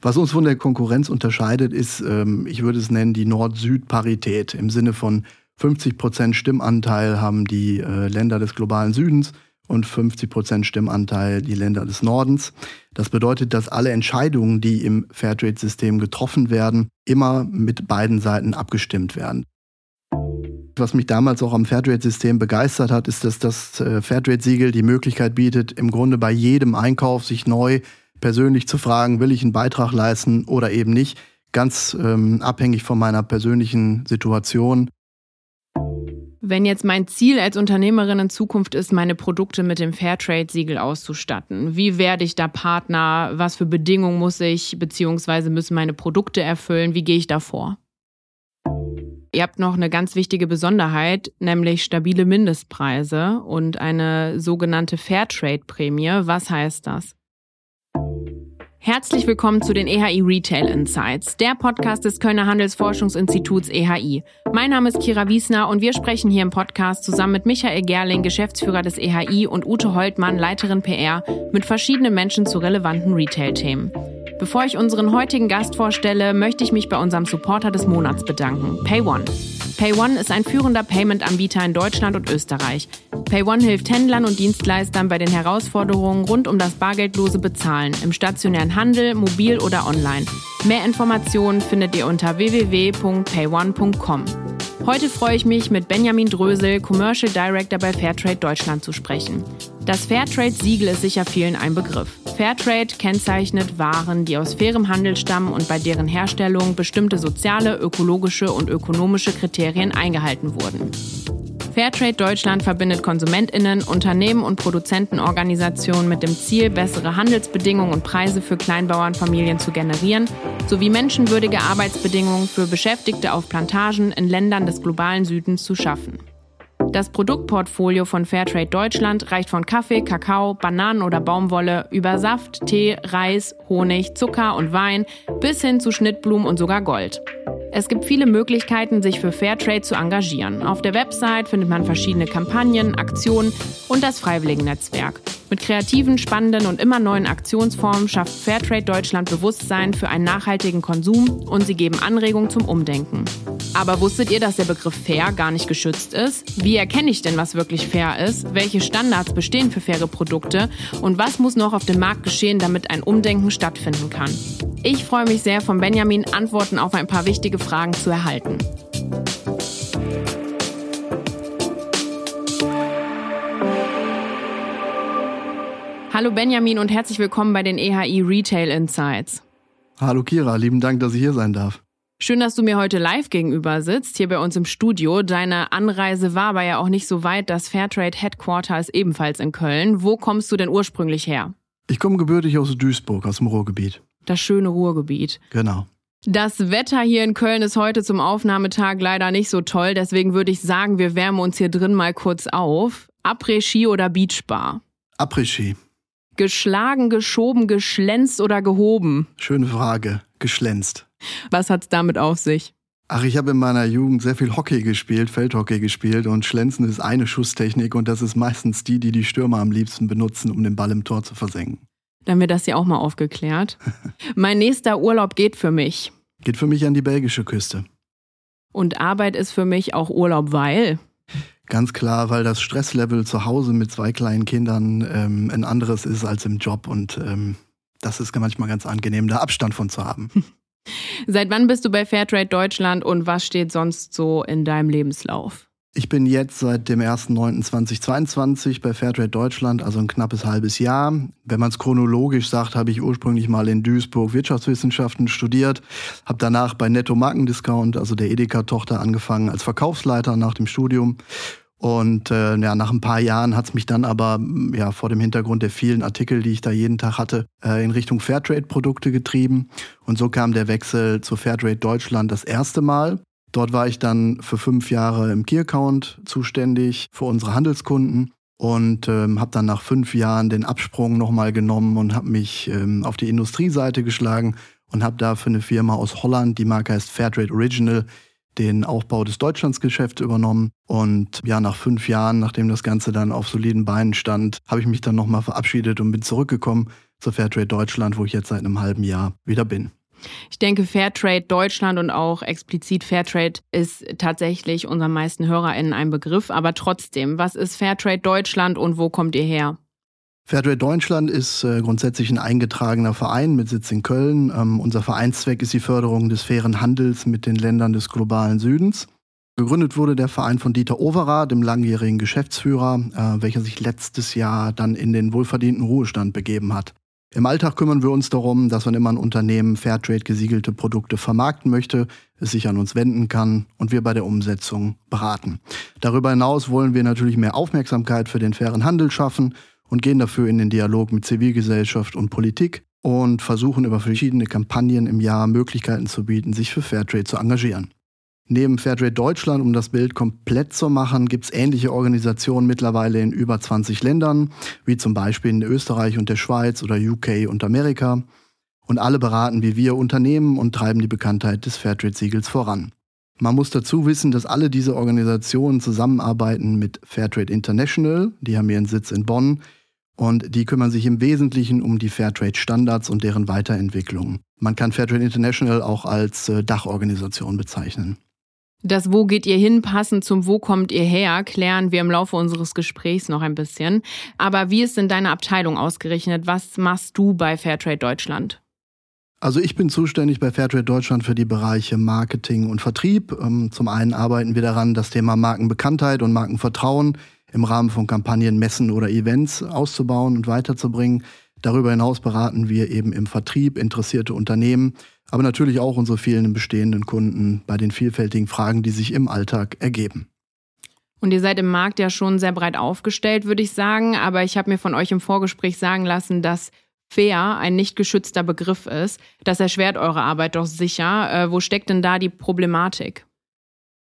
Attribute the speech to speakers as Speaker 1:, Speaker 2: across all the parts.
Speaker 1: Was uns von der Konkurrenz unterscheidet, ist, ähm, ich würde es nennen, die Nord-Süd-Parität. Im Sinne von 50 Prozent Stimmanteil haben die äh, Länder des globalen Südens und 50 Prozent Stimmanteil die Länder des Nordens. Das bedeutet, dass alle Entscheidungen, die im Fairtrade-System getroffen werden, immer mit beiden Seiten abgestimmt werden. Was mich damals auch am Fairtrade-System begeistert hat, ist, dass das äh, Fairtrade-Siegel die Möglichkeit bietet, im Grunde bei jedem Einkauf sich neu persönlich zu fragen, will ich einen Beitrag leisten oder eben nicht, ganz ähm, abhängig von meiner persönlichen Situation.
Speaker 2: Wenn jetzt mein Ziel als Unternehmerin in Zukunft ist, meine Produkte mit dem Fairtrade-Siegel auszustatten, wie werde ich da Partner? Was für Bedingungen muss ich bzw. müssen meine Produkte erfüllen? Wie gehe ich da vor? Ihr habt noch eine ganz wichtige Besonderheit, nämlich stabile Mindestpreise und eine sogenannte Fairtrade-Prämie. Was heißt das? Herzlich willkommen zu den EHI Retail Insights, der Podcast des Kölner Handelsforschungsinstituts EHI. Mein Name ist Kira Wiesner und wir sprechen hier im Podcast zusammen mit Michael Gerling, Geschäftsführer des EHI und Ute Holtmann, Leiterin PR, mit verschiedenen Menschen zu relevanten Retail-Themen. Bevor ich unseren heutigen Gast vorstelle, möchte ich mich bei unserem Supporter des Monats bedanken, PayOne. PayOne ist ein führender Payment-Anbieter in Deutschland und Österreich. PayOne hilft Händlern und Dienstleistern bei den Herausforderungen rund um das bargeldlose Bezahlen im stationären Handel, mobil oder online. Mehr Informationen findet ihr unter www.payone.com. Heute freue ich mich, mit Benjamin Drösel, Commercial Director bei Fairtrade Deutschland zu sprechen. Das Fairtrade-Siegel ist sicher vielen ein Begriff. Fairtrade kennzeichnet Waren, die aus fairem Handel stammen und bei deren Herstellung bestimmte soziale, ökologische und ökonomische Kriterien eingehalten wurden. Fairtrade Deutschland verbindet KonsumentInnen, Unternehmen und Produzentenorganisationen mit dem Ziel, bessere Handelsbedingungen und Preise für Kleinbauernfamilien zu generieren, sowie menschenwürdige Arbeitsbedingungen für Beschäftigte auf Plantagen in Ländern des globalen Südens zu schaffen. Das Produktportfolio von Fairtrade Deutschland reicht von Kaffee, Kakao, Bananen oder Baumwolle über Saft, Tee, Reis, Honig, Zucker und Wein bis hin zu Schnittblumen und sogar Gold. Es gibt viele Möglichkeiten, sich für Fairtrade zu engagieren. Auf der Website findet man verschiedene Kampagnen, Aktionen und das Freiwilligennetzwerk. Mit kreativen, spannenden und immer neuen Aktionsformen schafft Fairtrade Deutschland Bewusstsein für einen nachhaltigen Konsum und sie geben Anregungen zum Umdenken. Aber wusstet ihr, dass der Begriff fair gar nicht geschützt ist? Wie erkenne ich denn, was wirklich fair ist? Welche Standards bestehen für faire Produkte? Und was muss noch auf dem Markt geschehen, damit ein Umdenken stattfinden kann? Ich freue mich sehr, von Benjamin Antworten auf ein paar wichtige Fragen zu erhalten. Hallo Benjamin und herzlich willkommen bei den EHI Retail Insights.
Speaker 1: Hallo Kira, lieben Dank, dass ich hier sein darf.
Speaker 2: Schön, dass du mir heute live gegenüber sitzt, hier bei uns im Studio. Deine Anreise war aber ja auch nicht so weit. Das Fairtrade Headquarter ist ebenfalls in Köln. Wo kommst du denn ursprünglich her?
Speaker 1: Ich komme gebürtig aus Duisburg, aus dem Ruhrgebiet.
Speaker 2: Das schöne Ruhrgebiet.
Speaker 1: Genau.
Speaker 2: Das Wetter hier in Köln ist heute zum Aufnahmetag leider nicht so toll. Deswegen würde ich sagen, wir wärmen uns hier drin mal kurz auf. Après-Ski oder Beachbar?
Speaker 1: Après-Ski.
Speaker 2: Geschlagen, geschoben, geschlänzt oder gehoben?
Speaker 1: Schöne Frage. Geschlänzt.
Speaker 2: Was hat's damit auf sich?
Speaker 1: Ach, ich habe in meiner Jugend sehr viel Hockey gespielt, Feldhockey gespielt und Schlänzen ist eine Schusstechnik und das ist meistens die, die die Stürmer am liebsten benutzen, um den Ball im Tor zu versenken.
Speaker 2: Dann haben wir das ja auch mal aufgeklärt. mein nächster Urlaub geht für mich.
Speaker 1: Geht für mich an die belgische Küste.
Speaker 2: Und Arbeit ist für mich auch Urlaub, weil?
Speaker 1: Ganz klar, weil das Stresslevel zu Hause mit zwei kleinen Kindern ähm, ein anderes ist als im Job und ähm, das ist manchmal ganz angenehm, da Abstand von zu haben.
Speaker 2: Seit wann bist du bei Fairtrade Deutschland und was steht sonst so in deinem Lebenslauf?
Speaker 1: Ich bin jetzt seit dem 1.9.2022 bei Fairtrade Deutschland, also ein knappes halbes Jahr. Wenn man es chronologisch sagt, habe ich ursprünglich mal in Duisburg Wirtschaftswissenschaften studiert, habe danach bei Netto Markendiscount, also der Edeka-Tochter, angefangen als Verkaufsleiter nach dem Studium. Und äh, ja, nach ein paar Jahren hat es mich dann aber ja, vor dem Hintergrund der vielen Artikel, die ich da jeden Tag hatte, äh, in Richtung Fairtrade-Produkte getrieben. Und so kam der Wechsel zu Fairtrade Deutschland das erste Mal. Dort war ich dann für fünf Jahre im Key-Account zuständig für unsere Handelskunden und ähm, habe dann nach fünf Jahren den Absprung nochmal genommen und habe mich ähm, auf die Industrieseite geschlagen und habe da für eine Firma aus Holland, die Marke heißt Fairtrade Original, den Aufbau des Deutschlandsgeschäfts übernommen. Und ja, nach fünf Jahren, nachdem das Ganze dann auf soliden Beinen stand, habe ich mich dann nochmal verabschiedet und bin zurückgekommen zu Fairtrade Deutschland, wo ich jetzt seit einem halben Jahr wieder bin.
Speaker 2: Ich denke, Fairtrade Deutschland und auch explizit Fairtrade ist tatsächlich unseren meisten HörerInnen ein Begriff. Aber trotzdem, was ist Fairtrade Deutschland und wo kommt ihr her?
Speaker 1: Fairtrade Deutschland ist äh, grundsätzlich ein eingetragener Verein mit Sitz in Köln. Ähm, unser Vereinszweck ist die Förderung des fairen Handels mit den Ländern des globalen Südens. Gegründet wurde der Verein von Dieter Overath, dem langjährigen Geschäftsführer, äh, welcher sich letztes Jahr dann in den wohlverdienten Ruhestand begeben hat. Im Alltag kümmern wir uns darum, dass wenn immer ein Unternehmen Fairtrade gesiegelte Produkte vermarkten möchte, es sich an uns wenden kann und wir bei der Umsetzung beraten. Darüber hinaus wollen wir natürlich mehr Aufmerksamkeit für den fairen Handel schaffen und gehen dafür in den Dialog mit Zivilgesellschaft und Politik und versuchen über verschiedene Kampagnen im Jahr Möglichkeiten zu bieten, sich für Fairtrade zu engagieren. Neben Fairtrade Deutschland, um das Bild komplett zu machen, gibt es ähnliche Organisationen mittlerweile in über 20 Ländern, wie zum Beispiel in Österreich und der Schweiz oder UK und Amerika. Und alle beraten wie wir Unternehmen und treiben die Bekanntheit des Fairtrade-Siegels voran. Man muss dazu wissen, dass alle diese Organisationen zusammenarbeiten mit Fairtrade International, die haben ihren Sitz in Bonn, und die kümmern sich im Wesentlichen um die Fairtrade-Standards und deren Weiterentwicklung. Man kann Fairtrade International auch als äh, Dachorganisation bezeichnen.
Speaker 2: Das Wo geht ihr hin, passend zum Wo kommt ihr her, klären wir im Laufe unseres Gesprächs noch ein bisschen. Aber wie ist denn deine Abteilung ausgerechnet? Was machst du bei Fairtrade Deutschland?
Speaker 1: Also ich bin zuständig bei Fairtrade Deutschland für die Bereiche Marketing und Vertrieb. Ähm, zum einen arbeiten wir daran, das Thema Markenbekanntheit und Markenvertrauen im Rahmen von Kampagnen, Messen oder Events auszubauen und weiterzubringen. Darüber hinaus beraten wir eben im Vertrieb interessierte Unternehmen, aber natürlich auch unsere vielen bestehenden Kunden bei den vielfältigen Fragen, die sich im Alltag ergeben.
Speaker 2: Und ihr seid im Markt ja schon sehr breit aufgestellt, würde ich sagen. Aber ich habe mir von euch im Vorgespräch sagen lassen, dass fair ein nicht geschützter Begriff ist. Das erschwert eure Arbeit doch sicher. Äh, wo steckt denn da die Problematik?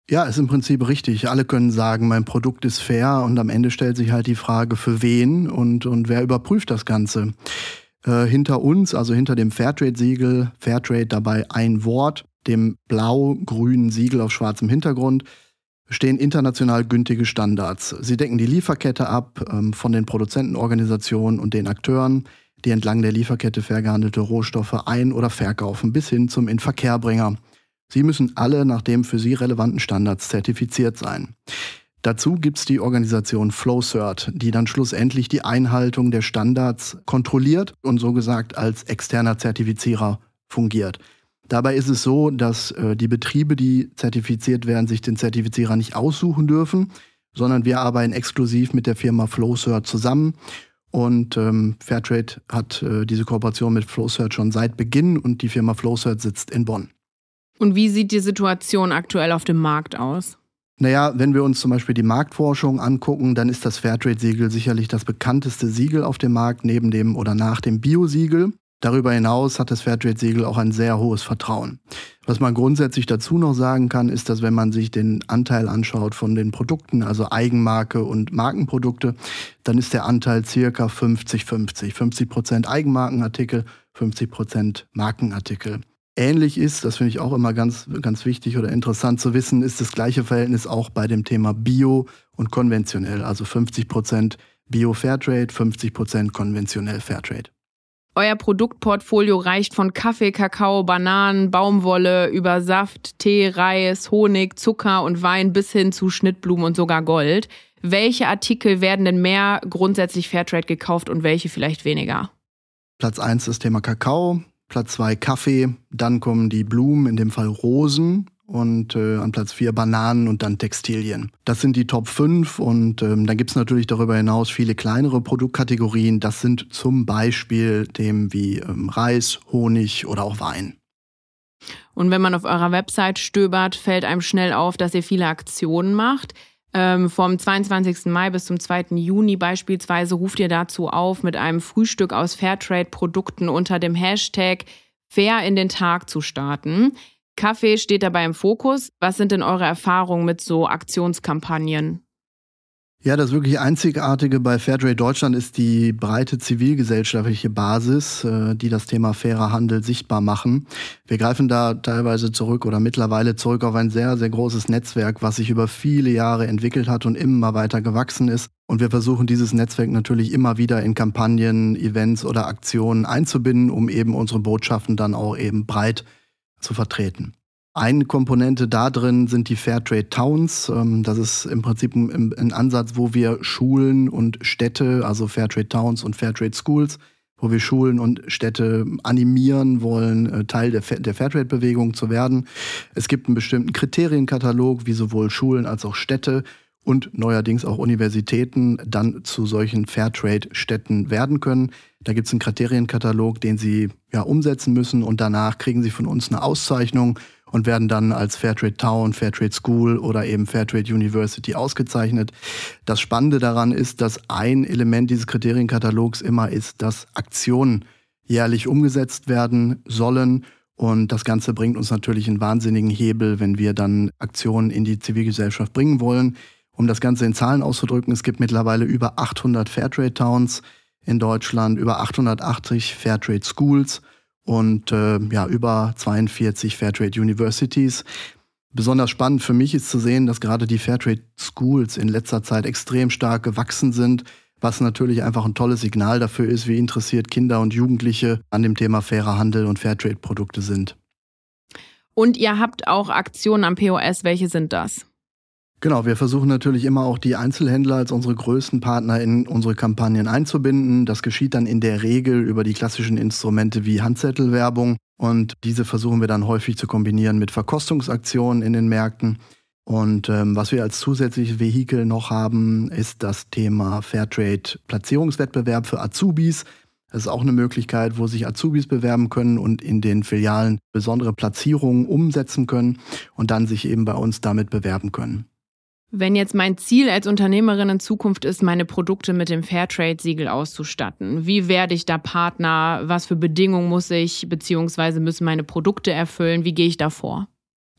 Speaker 1: Ja, ist im Prinzip richtig. Alle können sagen, mein Produkt ist fair und am Ende stellt sich halt die Frage, für wen und, und wer überprüft das Ganze. Äh, hinter uns, also hinter dem Fairtrade-Siegel, Fairtrade dabei ein Wort, dem blau-grünen Siegel auf schwarzem Hintergrund, stehen international gültige Standards. Sie decken die Lieferkette ab ähm, von den Produzentenorganisationen und den Akteuren, die entlang der Lieferkette fair gehandelte Rohstoffe ein- oder verkaufen, bis hin zum Inverkehrbringer. Sie müssen alle nach dem für Sie relevanten Standards zertifiziert sein. Dazu gibt es die Organisation FlowCert, die dann schlussendlich die Einhaltung der Standards kontrolliert und so gesagt als externer Zertifizierer fungiert. Dabei ist es so, dass äh, die Betriebe, die zertifiziert werden, sich den Zertifizierer nicht aussuchen dürfen, sondern wir arbeiten exklusiv mit der Firma FlowCert zusammen. Und ähm, Fairtrade hat äh, diese Kooperation mit FlowCert schon seit Beginn und die Firma FlowCert sitzt in Bonn.
Speaker 2: Und wie sieht die Situation aktuell auf dem Markt aus?
Speaker 1: Naja, wenn wir uns zum Beispiel die Marktforschung angucken, dann ist das Fairtrade-Siegel sicherlich das bekannteste Siegel auf dem Markt, neben dem oder nach dem Bio-Siegel. Darüber hinaus hat das Fairtrade-Siegel auch ein sehr hohes Vertrauen. Was man grundsätzlich dazu noch sagen kann, ist, dass wenn man sich den Anteil anschaut von den Produkten, also Eigenmarke und Markenprodukte, dann ist der Anteil circa 50-50. 50 Prozent Eigenmarkenartikel, 50 Prozent Markenartikel ähnlich ist, das finde ich auch immer ganz, ganz wichtig oder interessant zu wissen, ist das gleiche Verhältnis auch bei dem Thema Bio und konventionell. Also 50 Prozent Bio Fairtrade, 50 Prozent konventionell Fairtrade.
Speaker 2: Euer Produktportfolio reicht von Kaffee, Kakao, Bananen, Baumwolle über Saft, Tee, Reis, Honig, Zucker und Wein bis hin zu Schnittblumen und sogar Gold. Welche Artikel werden denn mehr grundsätzlich Fairtrade gekauft und welche vielleicht weniger?
Speaker 1: Platz 1 das Thema Kakao, Platz 2 Kaffee, dann kommen die Blumen, in dem Fall Rosen und äh, an Platz 4 Bananen und dann Textilien. Das sind die Top 5 und ähm, dann gibt es natürlich darüber hinaus viele kleinere Produktkategorien. Das sind zum Beispiel dem wie ähm, Reis, Honig oder auch Wein.
Speaker 2: Und wenn man auf eurer Website stöbert, fällt einem schnell auf, dass ihr viele Aktionen macht. Ähm, vom 22. Mai bis zum 2. Juni beispielsweise ruft ihr dazu auf, mit einem Frühstück aus Fairtrade-Produkten unter dem Hashtag Fair in den Tag zu starten. Kaffee steht dabei im Fokus. Was sind denn eure Erfahrungen mit so Aktionskampagnen?
Speaker 1: Ja, das wirklich Einzigartige bei Fairtrade Deutschland ist die breite zivilgesellschaftliche Basis, äh, die das Thema fairer Handel sichtbar machen. Wir greifen da teilweise zurück oder mittlerweile zurück auf ein sehr, sehr großes Netzwerk, was sich über viele Jahre entwickelt hat und immer weiter gewachsen ist. Und wir versuchen dieses Netzwerk natürlich immer wieder in Kampagnen, Events oder Aktionen einzubinden, um eben unsere Botschaften dann auch eben breit zu vertreten. Eine Komponente da drin sind die Fairtrade Towns. Ähm, das ist im Prinzip ein, Ansatz, wo wir Schulen und Städte, also Fairtrade Towns und Fairtrade Schools, wo wir Schulen und Städte animieren wollen, äh, Teil der, der Fairtrade-Bewegung zu werden. Es gibt einen bestimmten Kriterienkatalog, wie sowohl Schulen als auch Städte und neuerdings auch Universitäten dann zu solchen Fairtrade-Städten werden können. Da gibt es einen Kriterienkatalog, den sie ja umsetzen müssen und danach kriegen sie von uns eine Auszeichnung und werden dann als Fairtrade Town, Fairtrade School oder eben Fairtrade University ausgezeichnet. Das Spannende daran ist, dass ein Element dieses Kriterienkatalogs immer ist, dass Aktionen jährlich umgesetzt werden sollen. Und das Ganze bringt uns natürlich einen wahnsinnigen Hebel, wenn wir dann Aktionen in die Zivilgesellschaft bringen wollen. Um das Ganze in Zahlen auszudrücken, es gibt mittlerweile über 800 Fairtrade Towns in Deutschland, über 880 Fairtrade Schools und äh, ja, über 42 Fairtrade Universities. Besonders spannend für mich ist zu sehen, dass gerade die Fairtrade Schools in letzter Zeit extrem stark gewachsen sind, was natürlich einfach ein tolles Signal dafür ist, wie interessiert Kinder und Jugendliche an dem Thema fairer Handel und Fairtrade-Produkte sind.
Speaker 2: Und ihr habt auch Aktionen am POS. Welche sind das?
Speaker 1: Genau, wir versuchen natürlich immer auch die Einzelhändler als unsere größten Partner in unsere Kampagnen einzubinden. Das geschieht dann in der Regel über die klassischen Instrumente wie Handzettelwerbung und diese versuchen wir dann häufig zu kombinieren mit Verkostungsaktionen in den Märkten. Und ähm, was wir als zusätzliches Vehikel noch haben, ist das Thema Fairtrade Platzierungswettbewerb für Azubis. Das ist auch eine Möglichkeit, wo sich Azubis bewerben können und in den Filialen besondere Platzierungen umsetzen können und dann sich eben bei uns damit bewerben können.
Speaker 2: Wenn jetzt mein Ziel als Unternehmerin in Zukunft ist, meine Produkte mit dem Fairtrade-Siegel auszustatten, wie werde ich da Partner? Was für Bedingungen muss ich bzw. müssen meine Produkte erfüllen? Wie gehe ich da vor?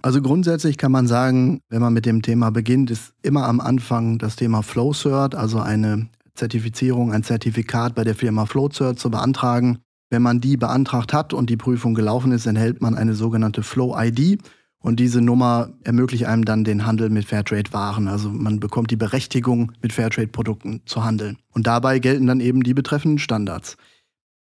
Speaker 1: Also grundsätzlich kann man sagen, wenn man mit dem Thema beginnt, ist immer am Anfang das Thema FlowCert, also eine Zertifizierung, ein Zertifikat bei der Firma FlowCert zu beantragen. Wenn man die beantragt hat und die Prüfung gelaufen ist, erhält man eine sogenannte Flow-ID. Und diese Nummer ermöglicht einem dann den Handel mit Fairtrade-Waren. Also man bekommt die Berechtigung, mit Fairtrade-Produkten zu handeln. Und dabei gelten dann eben die betreffenden Standards.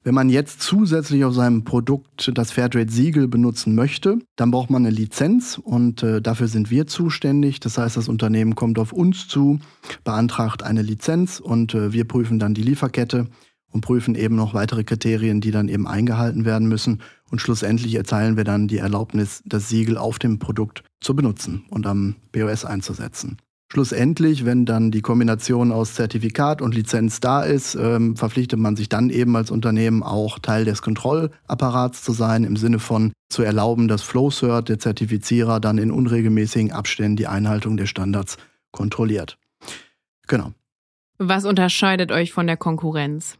Speaker 1: Wenn man jetzt zusätzlich auf seinem Produkt das Fairtrade-Siegel benutzen möchte, dann braucht man eine Lizenz und äh, dafür sind wir zuständig. Das heißt, das Unternehmen kommt auf uns zu, beantragt eine Lizenz und äh, wir prüfen dann die Lieferkette und prüfen eben noch weitere Kriterien, die dann eben eingehalten werden müssen. Und schlussendlich erteilen wir dann die Erlaubnis, das Siegel auf dem Produkt zu benutzen und am BOS einzusetzen. Schlussendlich, wenn dann die Kombination aus Zertifikat und Lizenz da ist, ähm, verpflichtet man sich dann eben als Unternehmen auch Teil des Kontrollapparats zu sein, im Sinne von zu erlauben, dass FlowCert, der Zertifizierer, dann in unregelmäßigen Abständen die Einhaltung der Standards kontrolliert. Genau.
Speaker 2: Was unterscheidet euch von der Konkurrenz?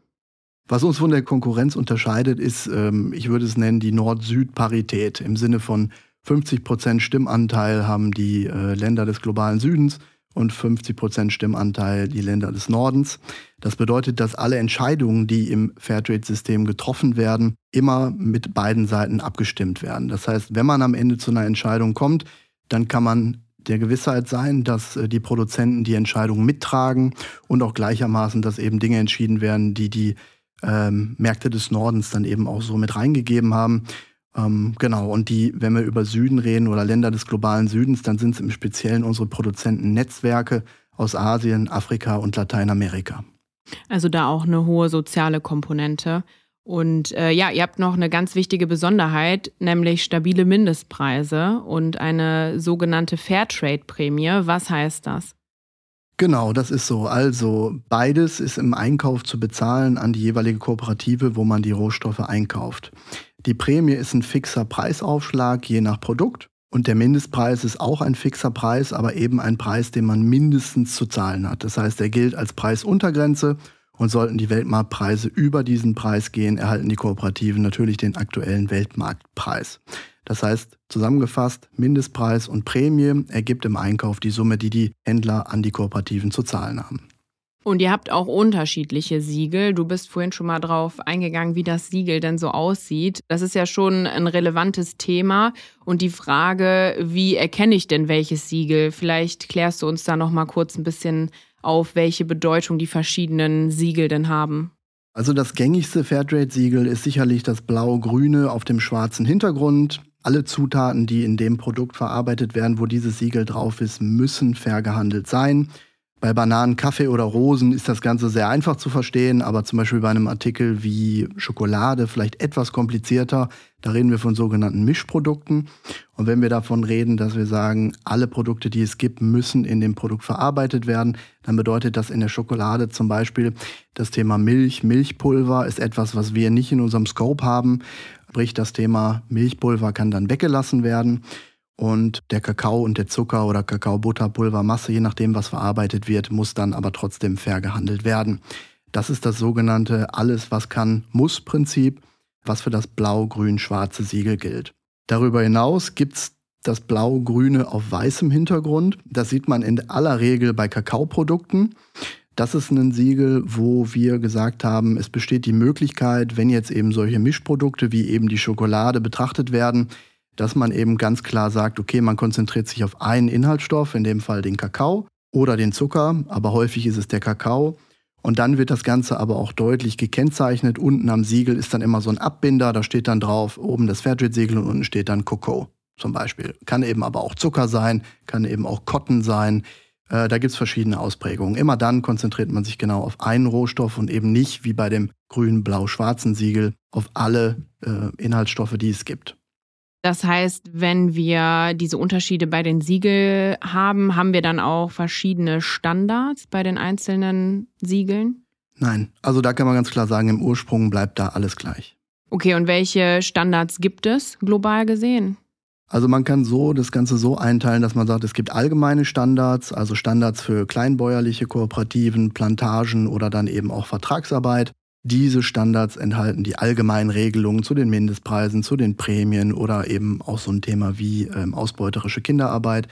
Speaker 1: Was uns von der Konkurrenz unterscheidet, ist, ähm, ich würde es nennen, die Nord-Süd-Parität im Sinne von 50 Prozent Stimmanteil haben die äh, Länder des globalen Südens und 50 Prozent Stimmanteil die Länder des Nordens. Das bedeutet, dass alle Entscheidungen, die im Fairtrade-System getroffen werden, immer mit beiden Seiten abgestimmt werden. Das heißt, wenn man am Ende zu einer Entscheidung kommt, dann kann man der Gewissheit sein, dass äh, die Produzenten die Entscheidung mittragen und auch gleichermaßen, dass eben Dinge entschieden werden, die die ähm, Märkte des Nordens dann eben auch so mit reingegeben haben. Ähm, genau, und die, wenn wir über Süden reden oder Länder des globalen Südens, dann sind es im Speziellen unsere Produzentennetzwerke aus Asien, Afrika und Lateinamerika.
Speaker 2: Also da auch eine hohe soziale Komponente. Und äh, ja, ihr habt noch eine ganz wichtige Besonderheit, nämlich stabile Mindestpreise und eine sogenannte Fairtrade-Prämie. Was heißt das?
Speaker 1: Genau, das ist so. Also beides ist im Einkauf zu bezahlen an die jeweilige Kooperative, wo man die Rohstoffe einkauft. Die Prämie ist ein fixer Preisaufschlag je nach Produkt und der Mindestpreis ist auch ein fixer Preis, aber eben ein Preis, den man mindestens zu zahlen hat. Das heißt, er gilt als Preisuntergrenze und sollten die Weltmarktpreise über diesen Preis gehen, erhalten die Kooperativen natürlich den aktuellen Weltmarktpreis. Das heißt, zusammengefasst, Mindestpreis und Prämie ergibt im Einkauf die Summe, die die Händler an die Kooperativen zu zahlen haben.
Speaker 2: Und ihr habt auch unterschiedliche Siegel. Du bist vorhin schon mal drauf eingegangen, wie das Siegel denn so aussieht. Das ist ja schon ein relevantes Thema. Und die Frage, wie erkenne ich denn welches Siegel? Vielleicht klärst du uns da noch mal kurz ein bisschen auf, welche Bedeutung die verschiedenen Siegel denn haben.
Speaker 1: Also das gängigste Fairtrade-Siegel ist sicherlich das blau-grüne auf dem schwarzen Hintergrund. Alle Zutaten, die in dem Produkt verarbeitet werden, wo dieses Siegel drauf ist, müssen fair gehandelt sein. Bei Bananen, Kaffee oder Rosen ist das Ganze sehr einfach zu verstehen, aber zum Beispiel bei einem Artikel wie Schokolade vielleicht etwas komplizierter. Da reden wir von sogenannten Mischprodukten. Und wenn wir davon reden, dass wir sagen, alle Produkte, die es gibt, müssen in dem Produkt verarbeitet werden, dann bedeutet das in der Schokolade zum Beispiel das Thema Milch. Milchpulver ist etwas, was wir nicht in unserem Scope haben. Sprich, das Thema Milchpulver kann dann weggelassen werden. Und der Kakao und der Zucker oder Kakaobutterpulvermasse, je nachdem, was verarbeitet wird, muss dann aber trotzdem fair gehandelt werden. Das ist das sogenannte Alles, was kann, muss Prinzip, was für das blau-grün-schwarze Siegel gilt. Darüber hinaus gibt es das blau-grüne auf weißem Hintergrund. Das sieht man in aller Regel bei Kakaoprodukten. Das ist ein Siegel, wo wir gesagt haben, es besteht die Möglichkeit, wenn jetzt eben solche Mischprodukte wie eben die Schokolade betrachtet werden, dass man eben ganz klar sagt, okay, man konzentriert sich auf einen Inhaltsstoff, in dem Fall den Kakao oder den Zucker, aber häufig ist es der Kakao. Und dann wird das Ganze aber auch deutlich gekennzeichnet. Unten am Siegel ist dann immer so ein Abbinder, da steht dann drauf, oben das Fairtrade-Siegel und unten steht dann Cocoa zum Beispiel. Kann eben aber auch Zucker sein, kann eben auch Cotton sein. Äh, da gibt es verschiedene Ausprägungen. Immer dann konzentriert man sich genau auf einen Rohstoff und eben nicht wie bei dem grün-blau-schwarzen Siegel auf alle äh, Inhaltsstoffe, die es gibt.
Speaker 2: Das heißt, wenn wir diese Unterschiede bei den Siegel haben, haben wir dann auch verschiedene Standards bei den einzelnen Siegeln?
Speaker 1: Nein, also da kann man ganz klar sagen, im Ursprung bleibt da alles gleich.
Speaker 2: Okay, und welche Standards gibt es global gesehen?
Speaker 1: Also man kann so das Ganze so einteilen, dass man sagt, es gibt allgemeine Standards, also Standards für kleinbäuerliche Kooperativen, Plantagen oder dann eben auch Vertragsarbeit. Diese Standards enthalten die allgemeinen Regelungen zu den Mindestpreisen, zu den Prämien oder eben auch so ein Thema wie ähm, ausbeuterische Kinderarbeit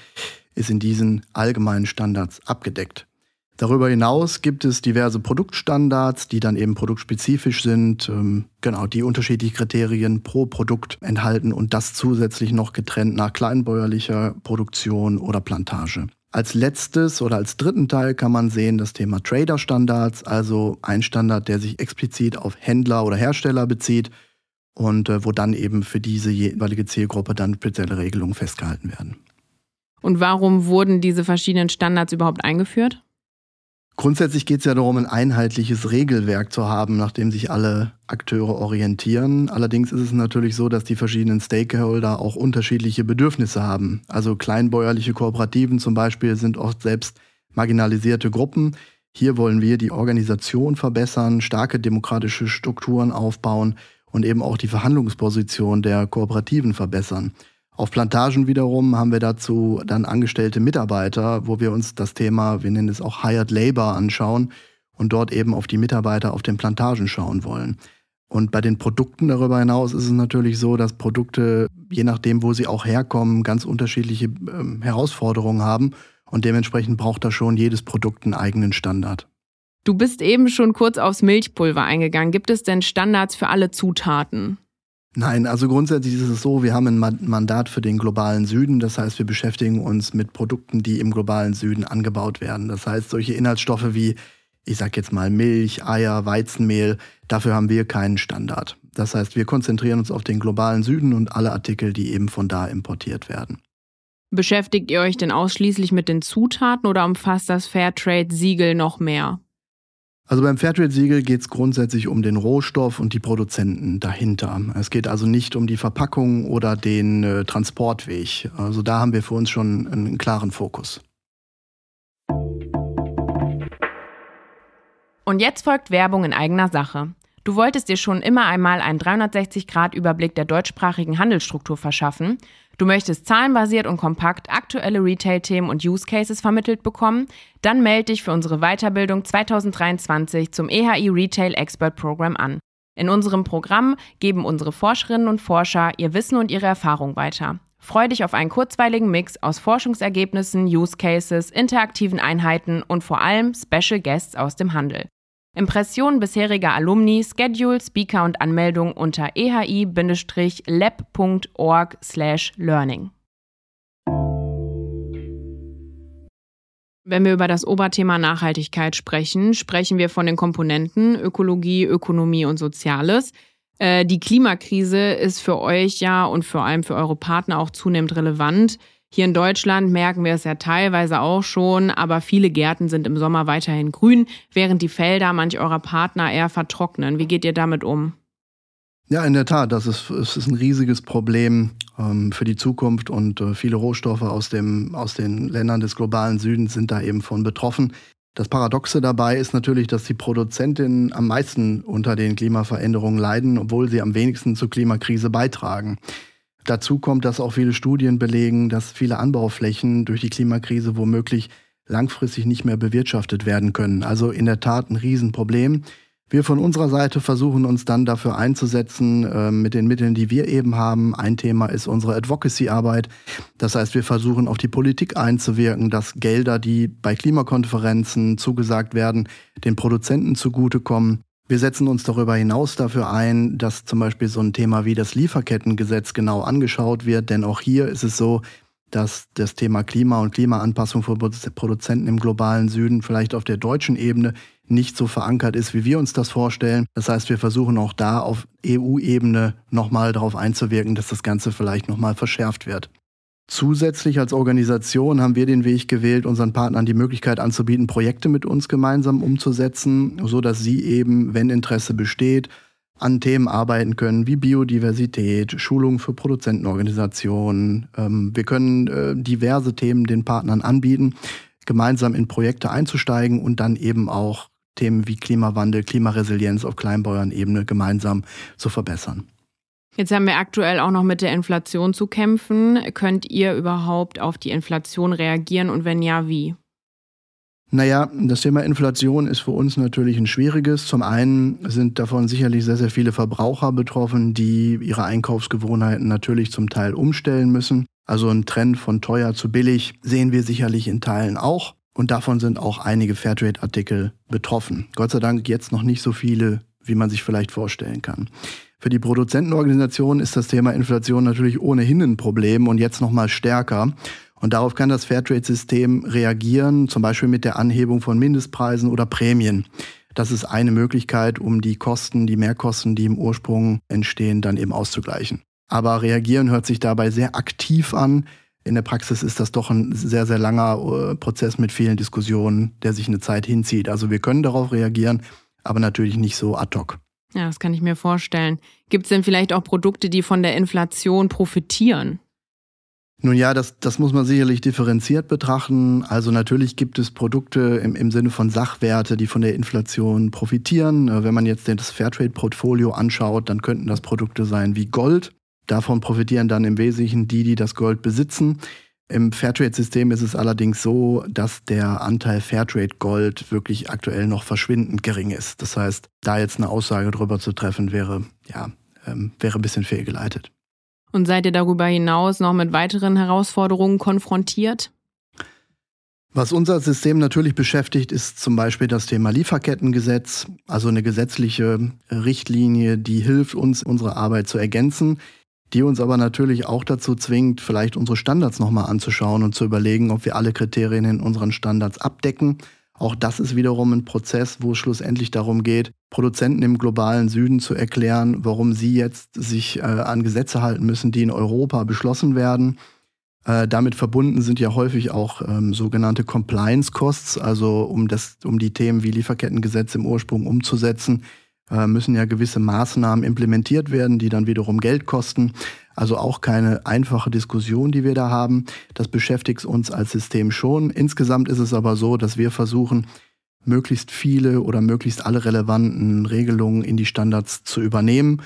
Speaker 1: ist in diesen allgemeinen Standards abgedeckt. Darüber hinaus gibt es diverse Produktstandards, die dann eben produktspezifisch sind, ähm, genau, die unterschiedliche Kriterien pro Produkt enthalten und das zusätzlich noch getrennt nach kleinbäuerlicher Produktion oder Plantage. Als letztes oder als dritten Teil kann man sehen das Thema Trader-Standards, also ein Standard, der sich explizit auf Händler oder Hersteller bezieht und äh, wo dann eben für diese jeweilige Zielgruppe dann spezielle Regelungen festgehalten werden.
Speaker 2: Und warum wurden diese verschiedenen Standards überhaupt eingeführt?
Speaker 1: Grundsätzlich geht es ja darum, ein einheitliches Regelwerk zu haben, nach dem sich alle Akteure orientieren. Allerdings ist es natürlich so, dass die verschiedenen Stakeholder auch unterschiedliche Bedürfnisse haben. Also kleinbäuerliche Kooperativen zum Beispiel sind oft selbst marginalisierte Gruppen. Hier wollen wir die Organisation verbessern, starke demokratische Strukturen aufbauen und eben auch die Verhandlungsposition der Kooperativen verbessern. Auf Plantagen wiederum haben wir dazu dann angestellte Mitarbeiter, wo wir uns das Thema, wir nennen es auch Hired Labor anschauen und dort eben auf die Mitarbeiter auf den Plantagen schauen wollen. Und bei den Produkten darüber hinaus ist es natürlich so, dass Produkte, je nachdem, wo sie auch herkommen, ganz unterschiedliche äh, Herausforderungen haben. Und dementsprechend braucht da schon jedes Produkt einen eigenen Standard.
Speaker 2: Du bist eben schon kurz aufs Milchpulver eingegangen. Gibt es denn Standards für alle Zutaten?
Speaker 1: Nein, also grundsätzlich ist es so, wir haben ein Mandat für den globalen Süden. Das heißt, wir beschäftigen uns mit Produkten, die im globalen Süden angebaut werden. Das heißt, solche Inhaltsstoffe wie, ich sag jetzt mal Milch, Eier, Weizenmehl, dafür haben wir keinen Standard. Das heißt, wir konzentrieren uns auf den globalen Süden und alle Artikel, die eben von da importiert werden.
Speaker 2: Beschäftigt ihr euch denn ausschließlich mit den Zutaten oder umfasst das Fairtrade-Siegel noch mehr?
Speaker 1: Also beim Fairtrade-Siegel geht es grundsätzlich um den Rohstoff und die Produzenten dahinter. Es geht also nicht um die Verpackung oder den äh, Transportweg. Also da haben wir für uns schon einen klaren Fokus.
Speaker 2: Und jetzt folgt Werbung in eigener Sache. Du wolltest dir schon immer einmal einen 360-Grad-Überblick der deutschsprachigen Handelsstruktur verschaffen Du möchtest zahlenbasiert und kompakt aktuelle Retail-Themen und Use Cases vermittelt bekommen? Dann melde dich für unsere Weiterbildung 2023 zum EHI Retail Expert Program an. In unserem Programm geben unsere Forscherinnen und Forscher ihr Wissen und ihre Erfahrung weiter. Freu dich auf einen kurzweiligen Mix aus Forschungsergebnissen, Use Cases, interaktiven Einheiten und vor allem Special Guests aus dem Handel. Impressionen bisheriger Alumni, Schedule, Speaker und Anmeldung unter ehi-lab.org/learning. Wenn wir über das Oberthema Nachhaltigkeit sprechen, sprechen wir von den Komponenten Ökologie, Ökonomie und Soziales. Äh, die Klimakrise ist für euch ja und vor allem für eure Partner auch zunehmend relevant. Hier in Deutschland merken wir es ja teilweise auch schon, aber viele Gärten sind im Sommer weiterhin grün, während die Felder manch eurer Partner eher vertrocknen. Wie geht ihr damit um?
Speaker 1: Ja, in der Tat, das ist, es ist ein riesiges Problem ähm, für die Zukunft und äh, viele Rohstoffe aus, dem, aus den Ländern des globalen Südens sind da eben von betroffen. Das Paradoxe dabei ist natürlich, dass die Produzentinnen am meisten unter den Klimaveränderungen leiden, obwohl sie am wenigsten zur Klimakrise beitragen. Dazu kommt, dass auch viele Studien belegen, dass viele Anbauflächen durch die Klimakrise womöglich langfristig nicht mehr bewirtschaftet werden können. Also in der Tat ein Riesenproblem. Wir von unserer Seite versuchen uns dann dafür einzusetzen äh, mit den Mitteln, die wir eben haben. Ein Thema ist unsere Advocacy-Arbeit. Das heißt, wir versuchen auf die Politik einzuwirken, dass Gelder, die bei Klimakonferenzen zugesagt werden, den Produzenten zugutekommen. Wir setzen uns darüber hinaus dafür ein, dass zum Beispiel so ein Thema wie das Lieferkettengesetz genau angeschaut wird, denn auch hier ist es so, dass das Thema Klima und Klimaanpassung für Produzenten im globalen Süden vielleicht auf der deutschen Ebene nicht so verankert ist, wie wir uns das vorstellen. Das heißt, wir versuchen auch da auf EU-Ebene nochmal darauf einzuwirken, dass das Ganze vielleicht nochmal verschärft wird. Zusätzlich als Organisation haben wir den Weg gewählt, unseren Partnern die Möglichkeit anzubieten, Projekte mit uns gemeinsam umzusetzen, so dass sie eben, wenn Interesse besteht, an Themen arbeiten können wie Biodiversität, Schulung für Produzentenorganisationen. Ähm, wir können äh, diverse Themen den Partnern anbieten, gemeinsam in Projekte einzusteigen und dann eben auch Themen wie Klimawandel, Klimaresilienz auf Kleinbauernebene gemeinsam zu verbessern.
Speaker 2: Jetzt haben wir aktuell auch noch mit der Inflation zu kämpfen. Könnt ihr überhaupt auf die Inflation reagieren und wenn ja, wie?
Speaker 1: Naja, das Thema Inflation ist für uns natürlich ein schwieriges. Zum einen sind davon sicherlich sehr, sehr viele Verbraucher betroffen, die ihre Einkaufsgewohnheiten natürlich zum Teil umstellen müssen. Also ein Trend von teuer zu billig sehen wir sicherlich in Teilen auch. Und davon sind auch einige Fairtrade-Artikel betroffen. Gott sei Dank jetzt noch nicht so viele, wie man sich vielleicht vorstellen kann. Für die Produzentenorganisation ist das Thema Inflation natürlich ohnehin ein Problem und jetzt noch mal stärker. Und darauf kann das Fairtrade-System reagieren, zum Beispiel mit der Anhebung von Mindestpreisen oder Prämien. Das ist eine Möglichkeit, um die Kosten, die Mehrkosten, die im Ursprung entstehen, dann eben auszugleichen. Aber reagieren hört sich dabei sehr aktiv an. In der Praxis ist das doch ein sehr, sehr langer äh, Prozess mit vielen Diskussionen, der sich eine Zeit hinzieht. Also wir können darauf reagieren, aber natürlich nicht so ad hoc.
Speaker 2: Ja, das kann ich mir vorstellen. Gibt es denn vielleicht auch Produkte, die von der Inflation profitieren?
Speaker 1: Nun ja, das, das muss man sicherlich differenziert betrachten. Also natürlich gibt es Produkte im, im Sinne von Sachwerte, die von der Inflation profitieren. Äh, wenn man jetzt das Fairtrade-Portfolio anschaut, dann könnten das Produkte sein wie Gold. Davon profitieren dann im Wesentlichen die, die das Gold besitzen. Im Fairtrade-System ist es allerdings so, dass der Anteil Fairtrade-Gold wirklich aktuell noch verschwindend gering ist. Das heißt, da jetzt eine Aussage drüber zu treffen, wäre, ja, ähm, wäre ein bisschen fehlgeleitet.
Speaker 2: Und seid ihr darüber hinaus noch mit weiteren Herausforderungen konfrontiert?
Speaker 1: Was unser System natürlich beschäftigt, ist zum Beispiel das Thema Lieferkettengesetz, also eine gesetzliche Richtlinie, die hilft uns, unsere Arbeit zu ergänzen, die uns aber natürlich auch dazu zwingt, vielleicht unsere Standards nochmal anzuschauen und zu überlegen, ob wir alle Kriterien in unseren Standards abdecken auch das ist wiederum ein Prozess, wo es schlussendlich darum geht, Produzenten im globalen Süden zu erklären, warum sie jetzt sich äh, an Gesetze halten müssen, die in Europa beschlossen werden. Äh, damit verbunden sind ja häufig auch ähm, sogenannte Compliance Costs, also um, das, um die Themen wie Lieferkettengesetz im Ursprung umzusetzen, müssen ja gewisse Maßnahmen implementiert werden, die dann wiederum Geld kosten. Also auch keine einfache Diskussion, die wir da haben. Das beschäftigt uns als System schon. Insgesamt ist es aber so, dass wir versuchen, möglichst viele oder möglichst alle relevanten Regelungen in die Standards zu übernehmen.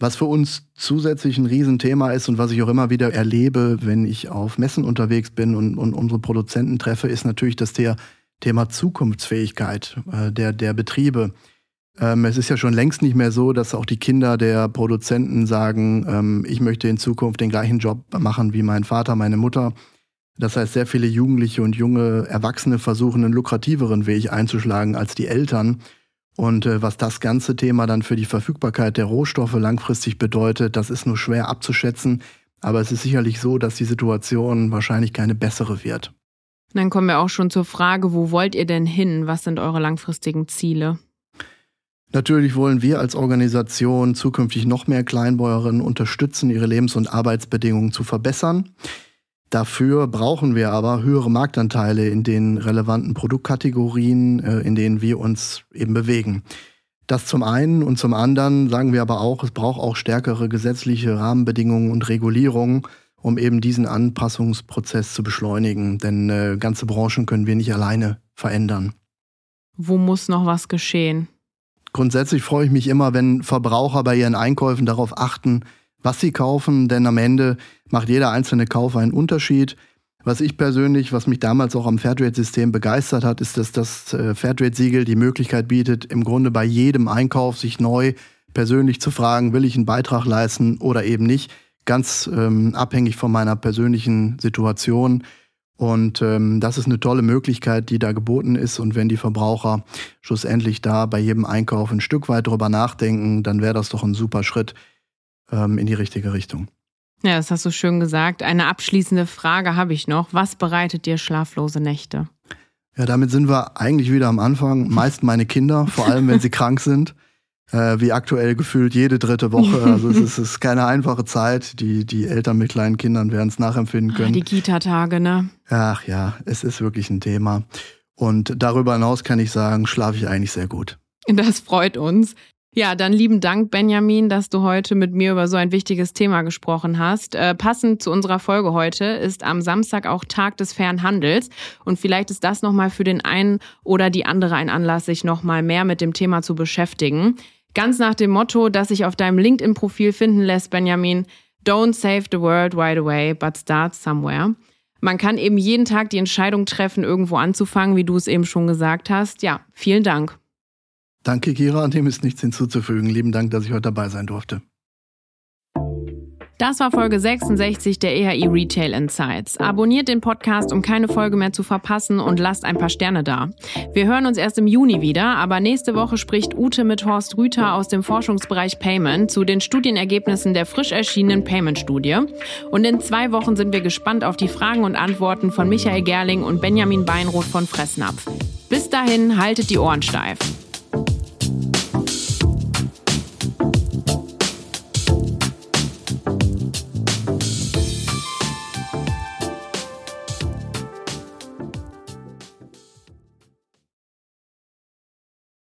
Speaker 1: Was für uns zusätzlich ein Riesenthema ist und was ich auch immer wieder erlebe, wenn ich auf Messen unterwegs bin und, und unsere Produzenten treffe, ist natürlich das Thema Zukunftsfähigkeit äh, der, der Betriebe. Ähm, es ist ja schon längst nicht mehr so, dass auch die Kinder der Produzenten sagen, ähm, ich möchte in Zukunft den gleichen Job machen wie mein Vater, meine Mutter. Das heißt, sehr viele Jugendliche und junge Erwachsene versuchen einen lukrativeren Weg einzuschlagen als die Eltern. Und äh, was das ganze Thema dann für die Verfügbarkeit der Rohstoffe langfristig bedeutet, das ist nur schwer abzuschätzen. Aber es ist sicherlich so, dass die Situation wahrscheinlich keine bessere wird.
Speaker 2: Dann kommen wir auch schon zur Frage, wo wollt ihr denn hin? Was sind eure langfristigen Ziele?
Speaker 1: Natürlich wollen wir als Organisation zukünftig noch mehr Kleinbäuerinnen unterstützen, ihre Lebens- und Arbeitsbedingungen zu verbessern. Dafür brauchen wir aber höhere Marktanteile in den relevanten Produktkategorien, äh, in denen wir uns eben bewegen. Das zum einen und zum anderen sagen wir aber auch, es braucht auch stärkere gesetzliche Rahmenbedingungen und Regulierungen, um eben diesen Anpassungsprozess zu beschleunigen. Denn äh, ganze Branchen können wir nicht alleine verändern.
Speaker 2: Wo muss noch was geschehen?
Speaker 1: Grundsätzlich freue ich mich immer, wenn Verbraucher bei ihren Einkäufen darauf achten, was sie kaufen, denn am Ende macht jeder einzelne Kauf einen Unterschied. Was ich persönlich, was mich damals auch am Fairtrade-System begeistert hat, ist, dass das äh, Fairtrade-Siegel die Möglichkeit bietet, im Grunde bei jedem Einkauf sich neu persönlich zu fragen, will ich einen Beitrag leisten oder eben nicht, ganz ähm, abhängig von meiner persönlichen Situation. Und ähm, das ist eine tolle Möglichkeit, die da geboten ist. Und wenn die Verbraucher schlussendlich da bei jedem Einkauf ein Stück weit drüber nachdenken, dann wäre das doch ein super Schritt ähm, in die richtige Richtung.
Speaker 2: Ja, das hast du schön gesagt. Eine abschließende Frage habe ich noch. Was bereitet dir schlaflose Nächte?
Speaker 1: Ja, damit sind wir eigentlich wieder am Anfang. Meist meine Kinder, vor allem wenn sie krank sind. Äh, wie aktuell gefühlt jede dritte Woche. Also es ist, es ist, keine einfache Zeit. Die, die Eltern mit kleinen Kindern werden es nachempfinden ah, können.
Speaker 2: die Kita-Tage, ne?
Speaker 1: Ach ja, es ist wirklich ein Thema. Und darüber hinaus kann ich sagen, schlafe ich eigentlich sehr gut.
Speaker 2: Das freut uns. Ja, dann lieben Dank, Benjamin, dass du heute mit mir über so ein wichtiges Thema gesprochen hast. Äh, passend zu unserer Folge heute ist am Samstag auch Tag des fairen Handels. Und vielleicht ist das nochmal für den einen oder die andere ein Anlass, sich nochmal mehr mit dem Thema zu beschäftigen. Ganz nach dem Motto, das sich auf deinem LinkedIn-Profil finden lässt, Benjamin, Don't save the world right away, but start somewhere. Man kann eben jeden Tag die Entscheidung treffen, irgendwo anzufangen, wie du es eben schon gesagt hast. Ja, vielen Dank.
Speaker 1: Danke, Kira, dem ist nichts hinzuzufügen. Lieben Dank, dass ich heute dabei sein durfte.
Speaker 2: Das war Folge 66 der EHI Retail Insights. Abonniert den Podcast, um keine Folge mehr zu verpassen und lasst ein paar Sterne da. Wir hören uns erst im Juni wieder, aber nächste Woche spricht Ute mit Horst Rüther aus dem Forschungsbereich Payment zu den Studienergebnissen der frisch erschienenen Payment-Studie. Und in zwei Wochen sind wir gespannt auf die Fragen und Antworten von Michael Gerling und Benjamin Beinroth von Fressnapf. Bis dahin, haltet die Ohren steif.